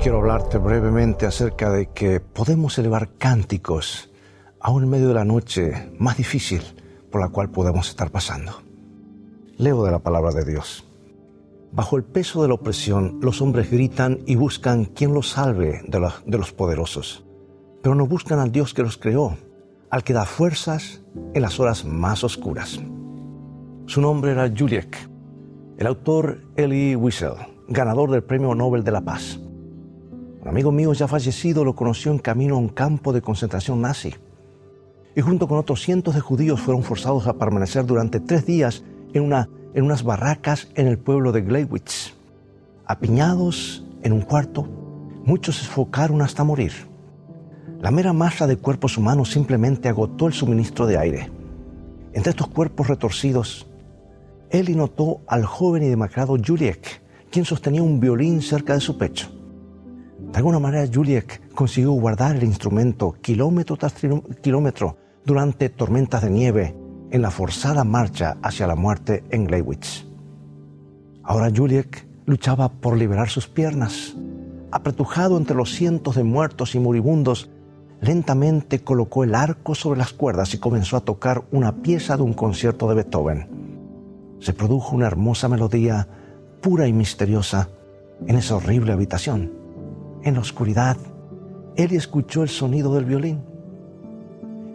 quiero hablarte brevemente acerca de que podemos elevar cánticos aún en medio de la noche más difícil por la cual podemos estar pasando. Leo de la palabra de Dios. Bajo el peso de la opresión, los hombres gritan y buscan quien los salve de los, de los poderosos, pero no buscan al Dios que los creó, al que da fuerzas en las horas más oscuras. Su nombre era Juliek. El autor Elie Wiesel, ganador del Premio Nobel de la Paz. Un amigo mío ya fallecido lo conoció en camino a un campo de concentración nazi. Y junto con otros cientos de judíos fueron forzados a permanecer durante tres días en, una, en unas barracas en el pueblo de Gleiwitz. Apiñados en un cuarto, muchos se sofocaron hasta morir. La mera masa de cuerpos humanos simplemente agotó el suministro de aire. Entre estos cuerpos retorcidos, Eli notó al joven y demacrado Juliek, quien sostenía un violín cerca de su pecho. De alguna manera, Juliek consiguió guardar el instrumento kilómetro tras kilómetro durante tormentas de nieve en la forzada marcha hacia la muerte en Gleiwitz. Ahora Juliek luchaba por liberar sus piernas. Apretujado entre los cientos de muertos y moribundos, lentamente colocó el arco sobre las cuerdas y comenzó a tocar una pieza de un concierto de Beethoven. Se produjo una hermosa melodía, pura y misteriosa, en esa horrible habitación en la oscuridad, Eli escuchó el sonido del violín.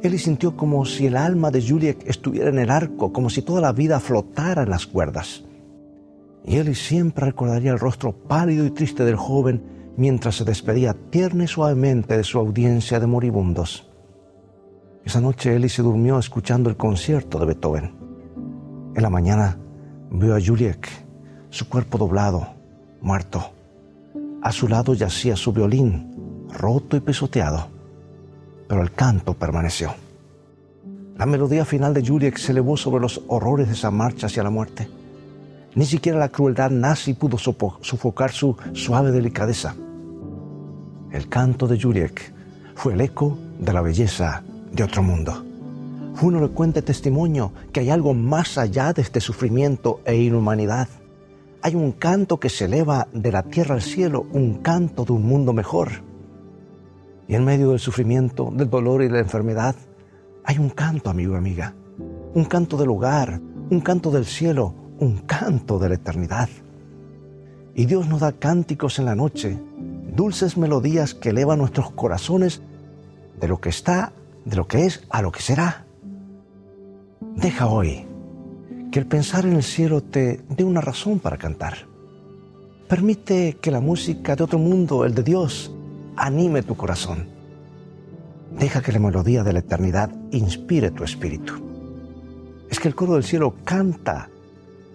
Eli sintió como si el alma de Juliet estuviera en el arco, como si toda la vida flotara en las cuerdas. Y Eli siempre recordaría el rostro pálido y triste del joven mientras se despedía tierna y suavemente de su audiencia de moribundos. Esa noche Eli se durmió escuchando el concierto de Beethoven. En la mañana vio a Juliet, su cuerpo doblado, muerto. A su lado yacía su violín, roto y pisoteado, pero el canto permaneció. La melodía final de Juliet se elevó sobre los horrores de esa marcha hacia la muerte. Ni siquiera la crueldad nazi pudo sofocar su suave delicadeza. El canto de Juliet fue el eco de la belleza de otro mundo. Fue un elocuente testimonio que hay algo más allá de este sufrimiento e inhumanidad hay un canto que se eleva de la tierra al cielo, un canto de un mundo mejor. Y en medio del sufrimiento, del dolor y de la enfermedad, hay un canto, amigo y amiga. Un canto del hogar, un canto del cielo, un canto de la eternidad. Y Dios nos da cánticos en la noche, dulces melodías que elevan nuestros corazones de lo que está, de lo que es, a lo que será. Deja hoy que el pensar en el cielo te dé una razón para cantar. Permite que la música de otro mundo, el de Dios, anime tu corazón. Deja que la melodía de la eternidad inspire tu espíritu. Es que el coro del cielo canta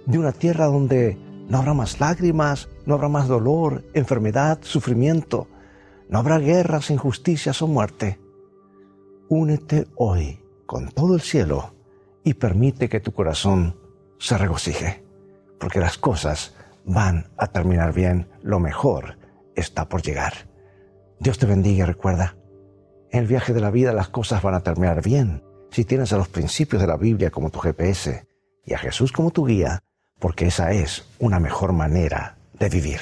de una tierra donde no habrá más lágrimas, no habrá más dolor, enfermedad, sufrimiento, no habrá guerras, injusticias o muerte. Únete hoy con todo el cielo y permite que tu corazón se regocije, porque las cosas van a terminar bien, lo mejor está por llegar. Dios te bendiga y recuerda, en el viaje de la vida las cosas van a terminar bien si tienes a los principios de la Biblia como tu GPS y a Jesús como tu guía, porque esa es una mejor manera de vivir.